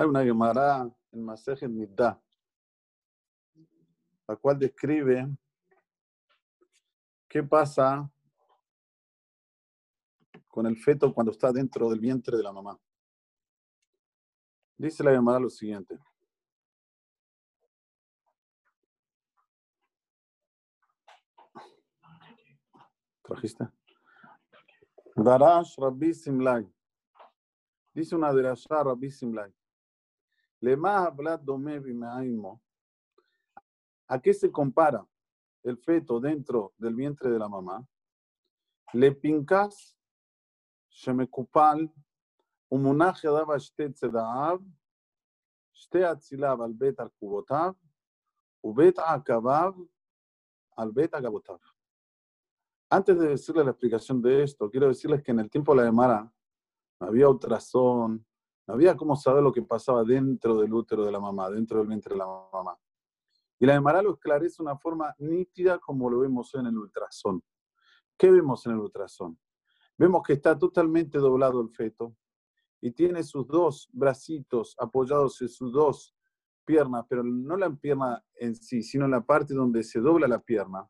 Hay una Gemara en Masejet Nidda, la cual describe qué pasa con el feto cuando está dentro del vientre de la mamá. Dice la Gemara lo siguiente. ¿Trajiste? Darash Rabbi Simlai. Dice una derashá Rabbi Simlai. Lema hablat dome bimeaimo. ¿A qué se compara el feto dentro del vientre de la mamá? Le pincas שמקופל ומונח ידיו על שתי צדעיו, שתי אציליו על בית עקבותיו, ובית עקביו al beta gabotav. Antes de decirle la explicación de esto, quiero decirles que en el tiempo de la Gemara no había ultrasón, no había cómo saber lo que pasaba dentro del útero de la mamá, dentro del vientre de la mamá. Y la Gemara lo esclarece de una forma nítida como lo vemos en el ultrasón. ¿Qué vemos en el ultrasón? Vemos que está totalmente doblado el feto y tiene sus dos bracitos apoyados en sus dos piernas, pero no la pierna en sí, sino la parte donde se dobla la pierna.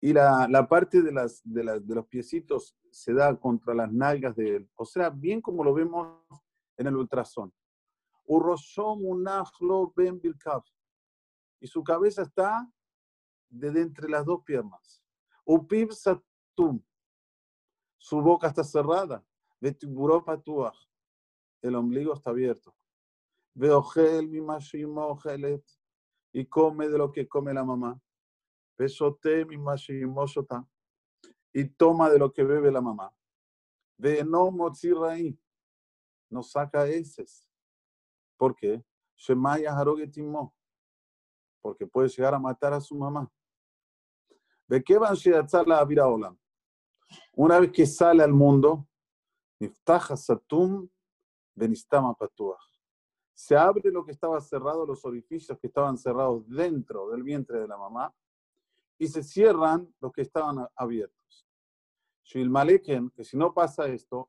Y la, la parte de, las, de, las, de los piecitos se da contra las nalgas de él. O sea, bien como lo vemos en el ultrasón. ben Y su cabeza está de entre las dos piernas. Upib satum. Su boca está cerrada. El ombligo está abierto. Veogel mi y come de lo que come la mamá. Besote mi y toma de lo que bebe la mamá. Ve no motzirraí, no saca heces. ¿Por qué? Shemaya harogetimo, porque puede llegar a matar a su mamá. Ve qué van a la vida olam. Una vez que sale al mundo, Satum Se abre lo que estaba cerrado, los orificios que estaban cerrados dentro del vientre de la mamá, y se cierran los que estaban abiertos. Que si no pasa esto,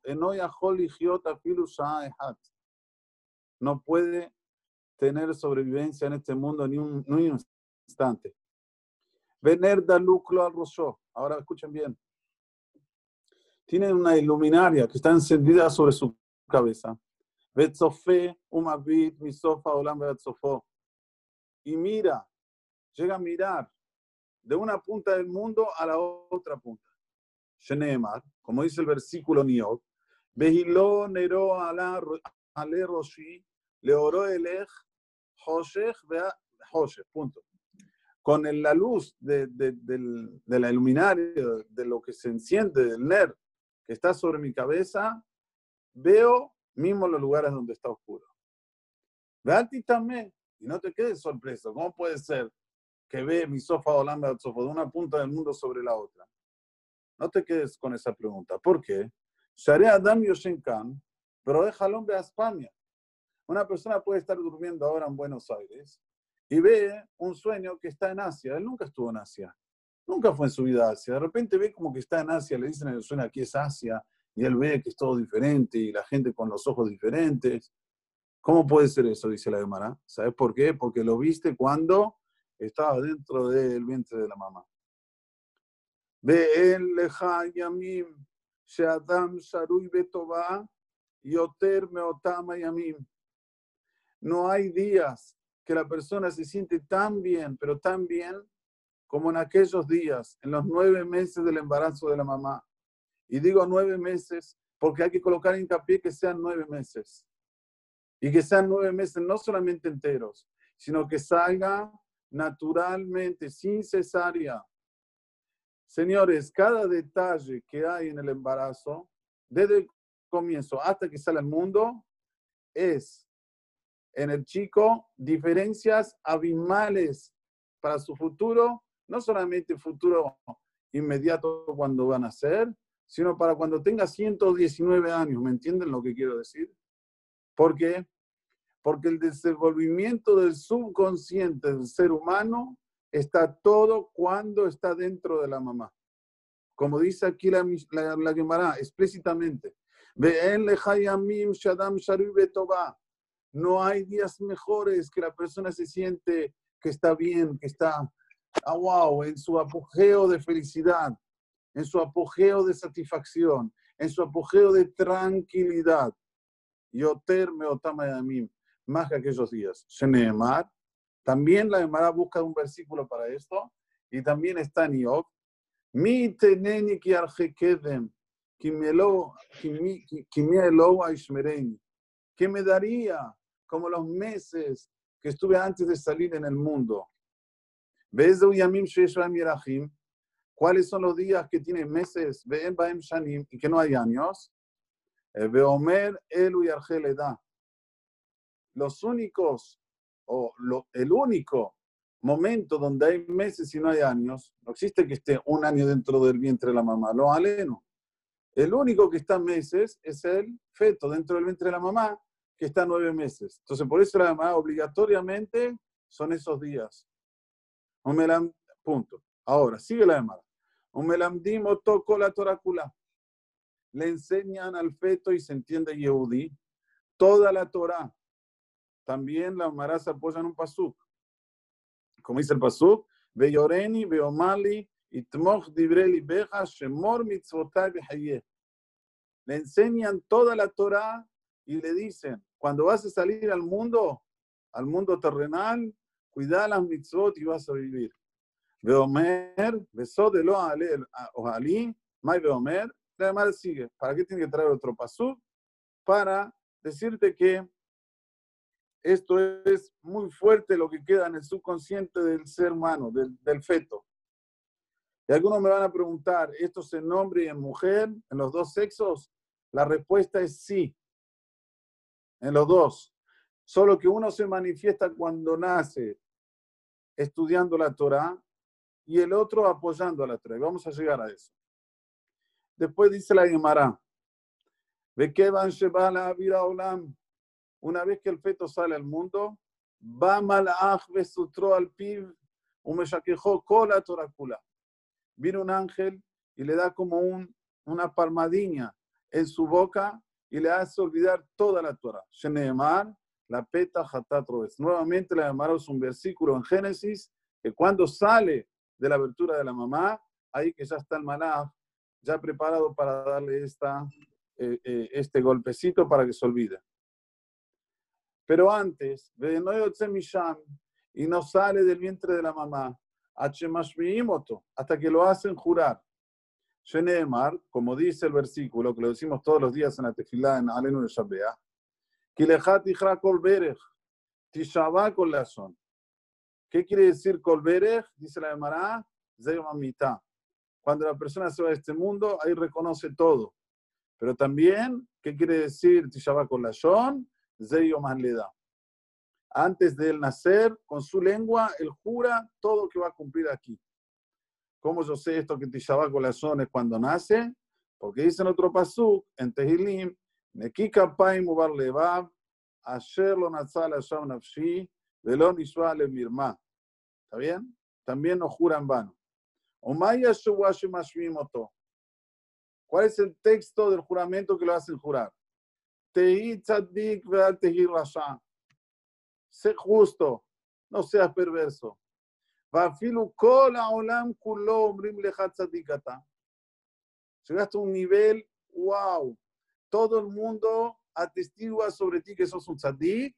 no puede tener sobrevivencia en este mundo ni un, ni un instante. Vener lucro al rosó. Ahora escuchen bien tiene una iluminaria que está encendida sobre su cabeza. Y mira, llega a mirar de una punta del mundo a la otra punta. Shenemar, como dice el versículo Niot, Behilo nero ale roshi, le oro elech, hoshech vea hoshech, punto. Con la luz de, de, la iluminaria, de lo que se enciende del ner, que está sobre mi cabeza, veo mismo los lugares donde está oscuro. Ve también, y no te quedes sorpreso. ¿Cómo puede ser que ve mi sofá sofá de una punta del mundo sobre la otra? No te quedes con esa pregunta. ¿Por qué? Share Adam Yoshenkan, pero déjalo a España. Una persona puede estar durmiendo ahora en Buenos Aires y ve un sueño que está en Asia. Él nunca estuvo en Asia. Nunca fue en su vida Asia. De repente ve como que está en Asia, le dicen, suena aquí es Asia, y él ve que es todo diferente y la gente con los ojos diferentes. ¿Cómo puede ser eso? Dice la Gemara. ¿Sabes por qué? Porque lo viste cuando estaba dentro del vientre de la mamá. Ve el yamim, sheadam sharui betoba, yoter meotama yamim. No hay días que la persona se siente tan bien, pero tan bien, como en aquellos días, en los nueve meses del embarazo de la mamá. Y digo nueve meses porque hay que colocar hincapié que sean nueve meses. Y que sean nueve meses no solamente enteros, sino que salga naturalmente, sin cesárea. Señores, cada detalle que hay en el embarazo, desde el comienzo hasta que sale al mundo, es en el chico diferencias abismales para su futuro no solamente futuro inmediato cuando van a ser, sino para cuando tenga 119 años. ¿Me entienden lo que quiero decir? ¿Por qué? Porque el desenvolvimiento del subconsciente del ser humano está todo cuando está dentro de la mamá. Como dice aquí la, la, la explícitamente. No hay días mejores que la persona se siente que está bien, que está, ah, wow, en su apogeo de felicidad, en su apogeo de satisfacción, en su apogeo de tranquilidad. Yoter me otama más que aquellos días. Sheneemar, también la Emara busca un versículo para esto, y también está en Iov. Mi teneni ki arjekedem, ¿Qué me daría como los meses que estuve antes de salir en el mundo? ¿Ves? ¿Cuáles son los días que tienen meses? ¿Ven Baem Shanim y que no hay años? Los únicos, o el único momento donde hay meses y no hay años, no existe que esté un año dentro del vientre de la mamá, lo aleno. El único que está meses es el feto dentro del vientre de la mamá, que está nueve meses. Entonces, por eso la mamá obligatoriamente son esos días. Punto. Ahora, sigue la llamada. Umelamdim tocó la torácula. Le enseñan al feto y se entiende Yehudi toda la Torah. También la Mara se apoya en un pasuk. Como dice el pasuk, Veyoreni, Veomali, Itmoch dibreli beja, Shemor mitzvotai Le enseñan toda la Torah y le dicen, cuando vas a salir al mundo, al mundo terrenal, cuida las mitzvot y vas a vivir. Veomer, besó de lo ojalí, May Veomer, la madre sigue. ¿Para qué tiene que traer otro pasú? Para decirte que esto es muy fuerte lo que queda en el subconsciente del ser humano, del, del feto. Y algunos me van a preguntar, ¿esto se nombre en mujer, en los dos sexos? La respuesta es sí, en los dos. Solo que uno se manifiesta cuando nace estudiando la Torah y el otro apoyando a la Torah. Vamos a llegar a eso. Después dice la Gemara, Olam. Una vez que el feto sale al mundo, va malach besutro al piv, umeshakejó cola torácula. Viene un ángel y le da como un, una palmadilla en su boca y le hace olvidar toda la Torah. Sheneemar, la peta hatatrovez. Nuevamente Gemara es un versículo en Génesis que cuando sale de la abertura de la mamá, ahí que ya está el maná, ya preparado para darle esta, eh, eh, este golpecito para que se olvide. Pero antes, y no sale del vientre de la mamá, hasta que lo hacen jurar. Sheneemar, como dice el versículo, que lo decimos todos los días en la tefilá en Alenu de Shabea. ¿Qué quiere decir Kolberech? Dice la Gemara, mitad. Cuando la persona se va a este mundo, ahí reconoce todo. Pero también, ¿qué quiere decir Tishabá con la Shon? Leda. Antes de él nacer, con su lengua, él jura todo lo que va a cumplir aquí. ¿Cómo yo sé esto que Tishabá Shon es cuando nace? Porque dice en otro pasuk, en Tehilim, Nekika Ubar Asher lo Natzal Hashem Nafshi, Mirma. ¿Está bien? También no jura en vano. ¿Cuál es el texto del juramento que lo hacen jurar? Sé justo, no seas perverso. Llegaste a un nivel, wow, todo el mundo atestigua sobre ti que sos un tzadik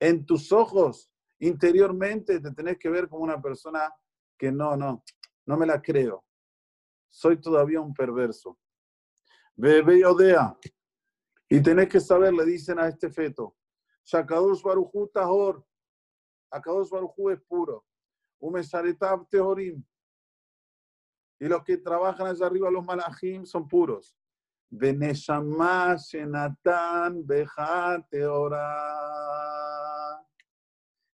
en tus ojos, interiormente, te tenés que ver como una persona que no, no, no me la creo. Soy todavía un perverso. Bebe odea. Y tenés que saber, le dicen a este feto, Shakadosh Baruchu Tahor, Akadosh Baruchu es puro. Umesharetab Tehorim. Y los que trabajan allá arriba, los malachim, son puros. Beneshama Shenatan Bejate Ora.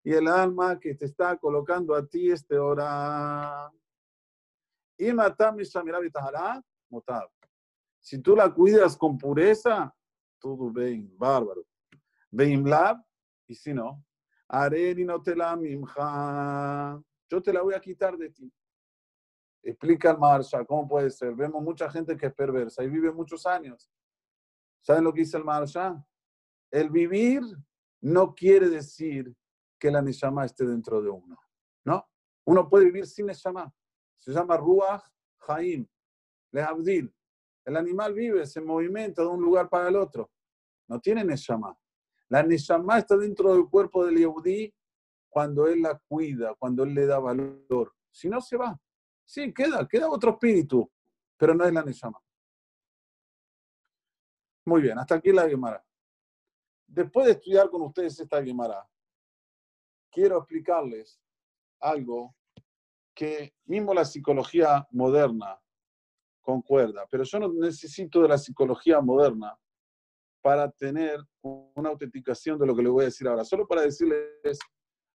Y el alma que te está colocando a ti este hora. Y matam motab. Si tú la cuidas con pureza, todo bien, bárbaro. lab, y si no, Areni no te la mimja. Yo te la voy a quitar de ti. Explica el Marsha, ¿cómo puede ser? Vemos mucha gente que es perversa y vive muchos años. ¿Saben lo que dice el Maharsha? El vivir no quiere decir que la Neshama esté dentro de uno. ¿No? Uno puede vivir sin Neshama. Se llama Ruach Haim, Lehavdil. El animal vive, se movimenta de un lugar para el otro. No tiene Neshama. La Neshama está dentro del cuerpo del Yehudi cuando él la cuida, cuando él le da valor. Si no, se va. Sí, queda, queda otro espíritu, pero no es la Neshama. Muy bien, hasta aquí la Gemara. Después de estudiar con ustedes esta Gemara, quiero explicarles algo que mismo la psicología moderna concuerda, pero yo no necesito de la psicología moderna para tener una autenticación de lo que les voy a decir ahora, solo para decirles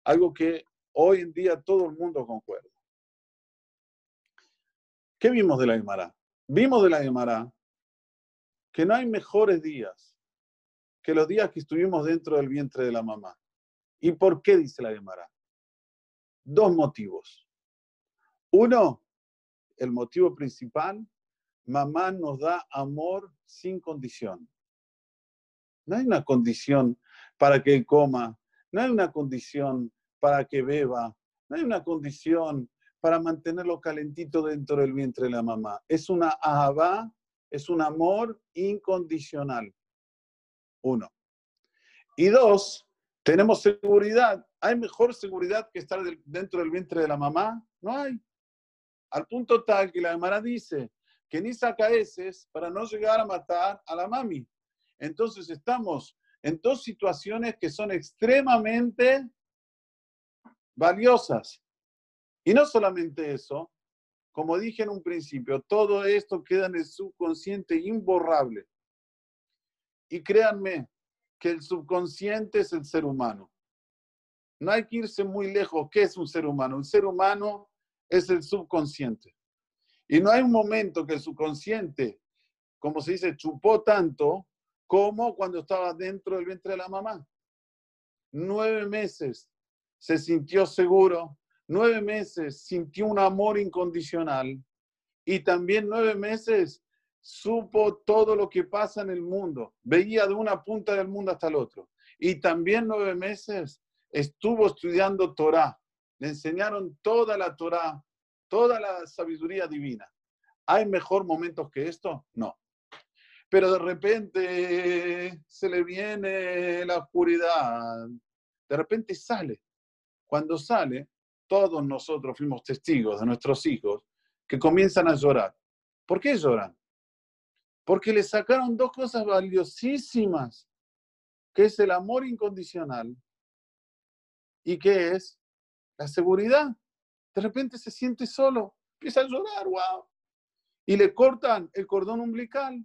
algo que hoy en día todo el mundo concuerda. ¿Qué vimos de la Gemara? Vimos de la Gemara que no hay mejores días que los días que estuvimos dentro del vientre de la mamá. ¿Y por qué dice la Gemara? Dos motivos. Uno, el motivo principal, mamá nos da amor sin condición. No hay una condición para que él coma, no hay una condición para que beba, no hay una condición para mantenerlo calentito dentro del vientre de la mamá. Es una ahabá, es un amor incondicional. Uno. Y dos, tenemos seguridad. ¿Hay mejor seguridad que estar dentro del vientre de la mamá? No hay. Al punto tal que la mamá dice que ni saca heces para no llegar a matar a la mami. Entonces estamos en dos situaciones que son extremadamente valiosas. Y no solamente eso, como dije en un principio, todo esto queda en el subconsciente imborrable. Y créanme que el subconsciente es el ser humano. No hay que irse muy lejos. ¿Qué es un ser humano? Un ser humano es el subconsciente. Y no hay un momento que el subconsciente, como se dice, chupó tanto como cuando estaba dentro del vientre de la mamá. Nueve meses se sintió seguro, nueve meses sintió un amor incondicional y también nueve meses supo todo lo que pasa en el mundo, veía de una punta del mundo hasta el otro. Y también nueve meses estuvo estudiando Torah, le enseñaron toda la Torah, toda la sabiduría divina. ¿Hay mejor momentos que esto? No. Pero de repente se le viene la oscuridad, de repente sale. Cuando sale, todos nosotros fuimos testigos de nuestros hijos que comienzan a llorar. ¿Por qué lloran? Porque le sacaron dos cosas valiosísimas, que es el amor incondicional y que es la seguridad. De repente se siente solo, empieza a llorar, wow. Y le cortan el cordón umbilical.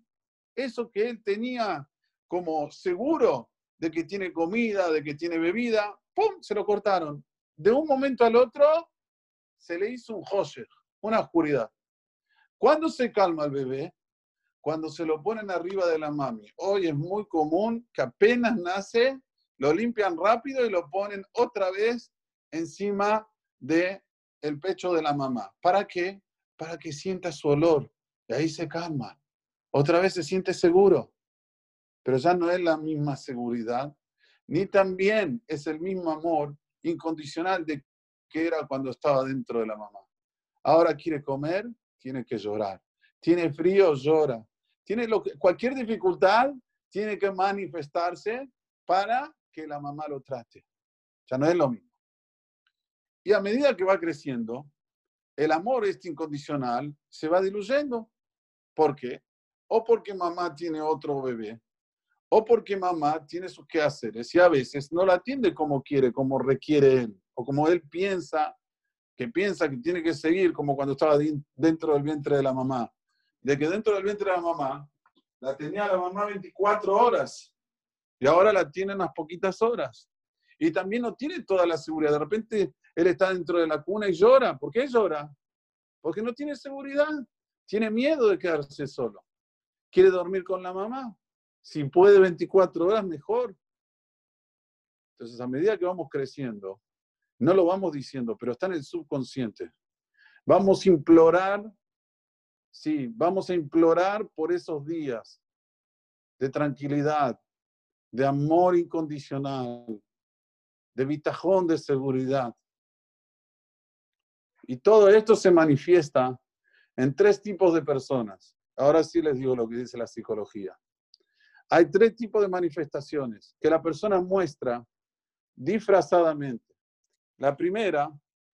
Eso que él tenía como seguro de que tiene comida, de que tiene bebida, ¡pum! Se lo cortaron de un momento al otro se le hizo un hosher, una oscuridad. ¿Cuándo se calma el bebé? Cuando se lo ponen arriba de la mami. Hoy es muy común que apenas nace, lo limpian rápido y lo ponen otra vez encima de el pecho de la mamá. ¿Para qué? Para que sienta su olor. Y ahí se calma. Otra vez se siente seguro. Pero ya no es la misma seguridad, ni también es el mismo amor incondicional de que era cuando estaba dentro de la mamá. Ahora quiere comer, tiene que llorar. Tiene frío, llora. Tiene lo que, cualquier dificultad, tiene que manifestarse para que la mamá lo trate. Ya no es lo mismo. Y a medida que va creciendo, el amor este incondicional se va diluyendo. ¿Por qué? O porque mamá tiene otro bebé, o porque mamá tiene sus quehaceres y a veces no la atiende como quiere, como requiere él, o como él piensa, que piensa que tiene que seguir como cuando estaba dentro del vientre de la mamá. De que dentro del vientre de la mamá la tenía la mamá 24 horas y ahora la tiene unas poquitas horas. Y también no tiene toda la seguridad. De repente él está dentro de la cuna y llora. ¿Por qué llora? Porque no tiene seguridad. Tiene miedo de quedarse solo. Quiere dormir con la mamá si puede 24 horas, mejor. Entonces, a medida que vamos creciendo, no lo vamos diciendo, pero está en el subconsciente. Vamos a implorar, sí, vamos a implorar por esos días de tranquilidad, de amor incondicional, de bitajón, de seguridad. Y todo esto se manifiesta en tres tipos de personas. Ahora sí les digo lo que dice la psicología. Hay tres tipos de manifestaciones que la persona muestra disfrazadamente. La primera,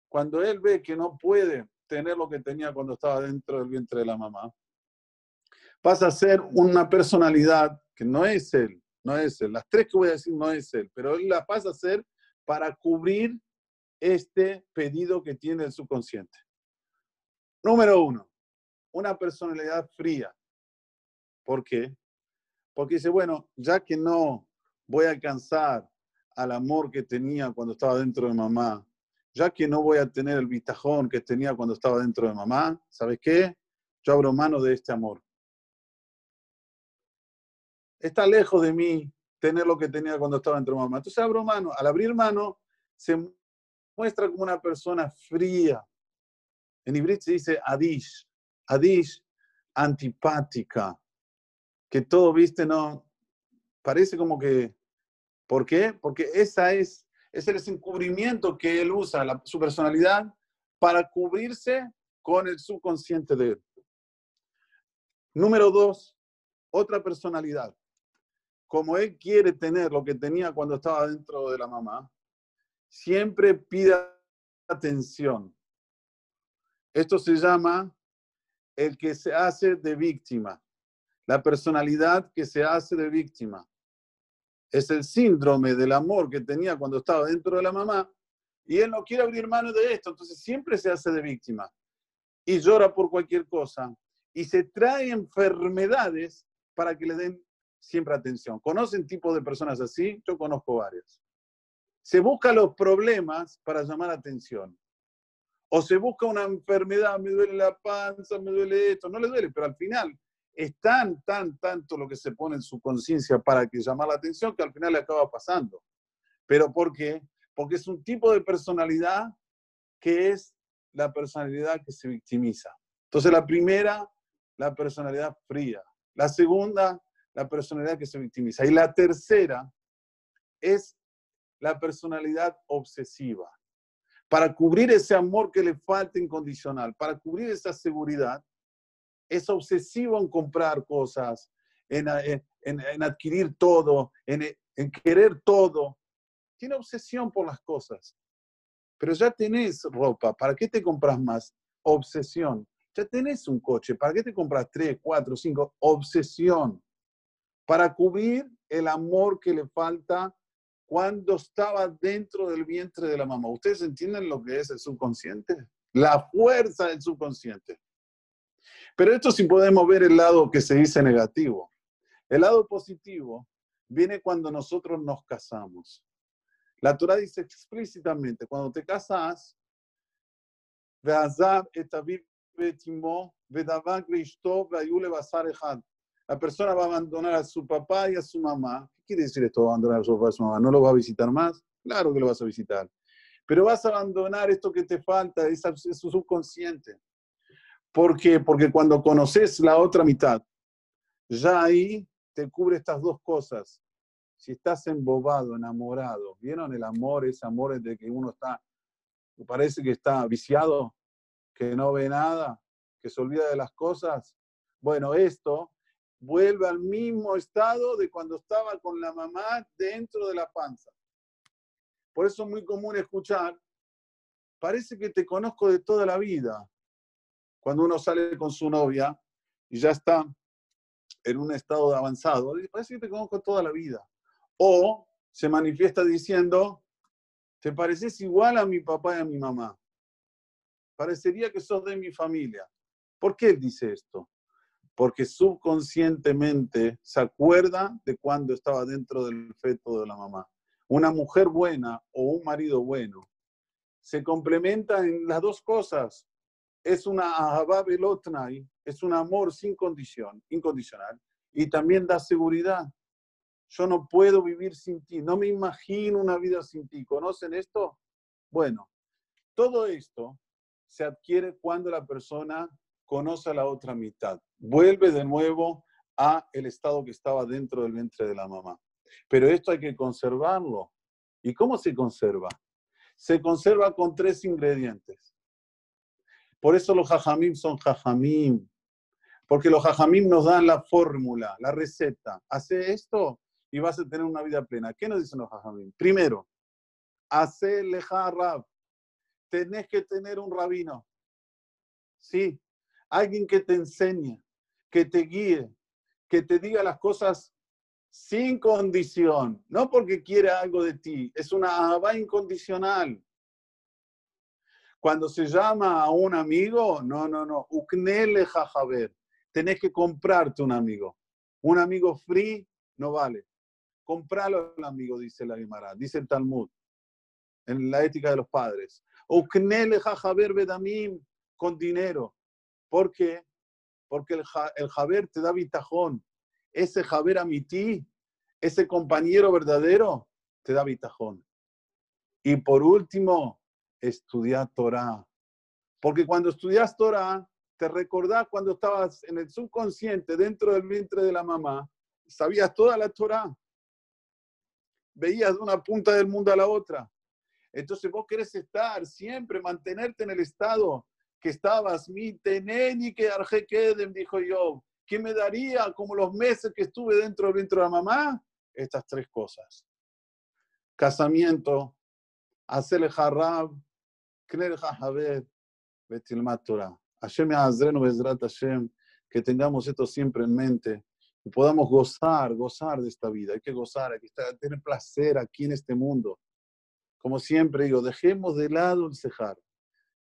cuando él ve que no puede tener lo que tenía cuando estaba dentro del vientre de la mamá, pasa a ser una personalidad que no es él, no es él. Las tres que voy a decir no es él, pero él la pasa a ser para cubrir este pedido que tiene el subconsciente. Número uno, una personalidad fría. ¿Por qué? Porque dice, bueno, ya que no voy a alcanzar al amor que tenía cuando estaba dentro de mamá, ya que no voy a tener el bitajón que tenía cuando estaba dentro de mamá, ¿sabes qué? Yo abro mano de este amor. Está lejos de mí tener lo que tenía cuando estaba dentro de mamá. Entonces abro mano. Al abrir mano, se muestra como una persona fría. En hebreo se dice adish. Adish, antipática. Que todo, viste, no. Parece como que. ¿Por qué? Porque esa es, ese es el encubrimiento que él usa, su personalidad, para cubrirse con el subconsciente de él. Número dos, otra personalidad. Como él quiere tener lo que tenía cuando estaba dentro de la mamá, siempre pida atención. Esto se llama el que se hace de víctima, la personalidad que se hace de víctima. Es el síndrome del amor que tenía cuando estaba dentro de la mamá y él no quiere abrir mano de esto, entonces siempre se hace de víctima y llora por cualquier cosa y se trae enfermedades para que le den siempre atención. ¿Conocen tipos de personas así? Yo conozco varias se busca los problemas para llamar atención. O se busca una enfermedad, me duele la panza, me duele esto, no le duele, pero al final es tan, tan, tanto lo que se pone en su conciencia para que llamar la atención que al final le acaba pasando. ¿Pero por qué? Porque es un tipo de personalidad que es la personalidad que se victimiza. Entonces la primera, la personalidad fría. La segunda, la personalidad que se victimiza. Y la tercera es la personalidad obsesiva. Para cubrir ese amor que le falta incondicional, para cubrir esa seguridad, es obsesivo en comprar cosas, en, adquirir todo, en, en querer todo. Tiene obsesión por las cosas. Pero ya tenés ropa, ¿para qué te compras más? Obsesión. Ya tenés un coche, ¿para qué te compras tres, cuatro, cinco? Obsesión. Para cubrir el amor que le falta cuando estaba dentro del vientre de la mamá. ¿Ustedes entienden lo que es el subconsciente? La fuerza del subconsciente. Pero esto sí podemos ver el lado que se dice negativo. El lado positivo viene cuando nosotros nos casamos. La Torah dice explícitamente, cuando te casas, la persona va a abandonar a su papá y a su mamá ¿Qué quiere decir esto, abandonar a su papá y su mamá? ¿No lo vas a visitar más? Claro que lo vas a visitar. Pero vas a abandonar esto que te falta, es, su subconsciente. ¿Por qué? Porque cuando conoces la otra mitad, ya ahí te cubre estas dos cosas. Si estás embobado, enamorado, ¿vieron el amor? Ese amor de que uno está, parece que está viciado, que no ve nada, que se olvida de las cosas. Bueno, esto vuelve al mismo estado de cuando estaba con la mamá dentro de la panza. Por eso es muy común escuchar, parece que te conozco de toda la vida. Cuando uno sale con su novia y ya está en un estado avanzado, parece que te conozco toda la vida. O se manifiesta diciendo, te pareces igual a mi papá y a mi mamá. Parecería que sos de mi familia. ¿Por qué dice esto? Porque subconscientemente se acuerda de cuando estaba dentro del feto de la mamá. Una mujer buena o un marido bueno se complementa en las dos cosas. Es una ahabá es un amor sin condición, incondicional, y también da seguridad. Yo no puedo vivir sin ti, no me imagino una vida sin ti. ¿Conocen esto? Bueno, todo esto se adquiere cuando la persona conoce a la otra mitad, vuelve de nuevo a el estado que estaba dentro del vientre de la mamá. Pero esto hay que conservarlo. ¿Y cómo se conserva? Se conserva con tres ingredientes. Por eso los jajamim son jajamim. Porque los jajamim nos dan la fórmula, la receta. Hace esto y vas a tener una vida plena. ¿Qué nos dicen los jajamim? Primero, hace leja rab. Tenés que tener un rabino. Sí, alguien que te enseñe, que te guíe, que te diga las cosas sin condición, no porque quiere algo de ti, es una abba incondicional. Cuando se llama a un amigo, no, no, no, uknele jajaber, tenés que comprarte un amigo. Un amigo free no vale. Compralo al amigo, dice la Guimara, dice el Talmud, en la ética de los padres. Uknele jajaber bedamim, con dinero. ¿Por qué? Porque el, el Jaber te da bitajón. Ese Jaber amití, ese compañero verdadero, te da bitajón. Y por último, estudiar Torah. Porque cuando estudias Torah, te recordás cuando estabas en el subconsciente, dentro del vientre de la mamá, sabías toda la Torah. Veías de una punta del mundo a la otra. Entonces vos querés estar siempre, mantenerte en el estado que estabas, mi teneni que queden, dijo yo, ¿qué me daría como los meses que estuve dentro del vientre de la mamá? Estas tres cosas. Casamiento, hacerle harab, kner hahabet, betilmat Torah. Hashem azrenu bezrat Hashem, que tengamos esto siempre en mente y podamos gozar, gozar de esta vida. Hay que gozar, hay que tener placer aquí en este mundo. Como siempre digo, dejemos de lado el cejar.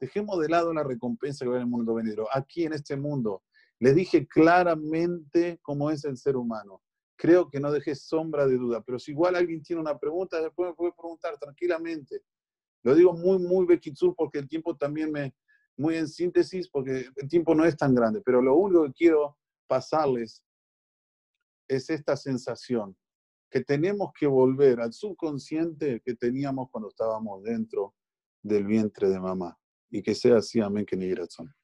Dejemos de lado la recompensa que va en el mundo venidero. Aquí en este mundo, le dije claramente cómo es el ser humano. Creo que no dejé sombra de duda, pero si igual alguien tiene una pregunta, después me puede preguntar tranquilamente. Lo digo muy, muy bequizur porque el tiempo también me, muy en síntesis, porque el tiempo no es tan grande, pero lo único que quiero pasarles es esta sensación, que tenemos que volver al subconsciente que teníamos cuando estábamos dentro del vientre de mamá y que sea así, amén, que ni razón.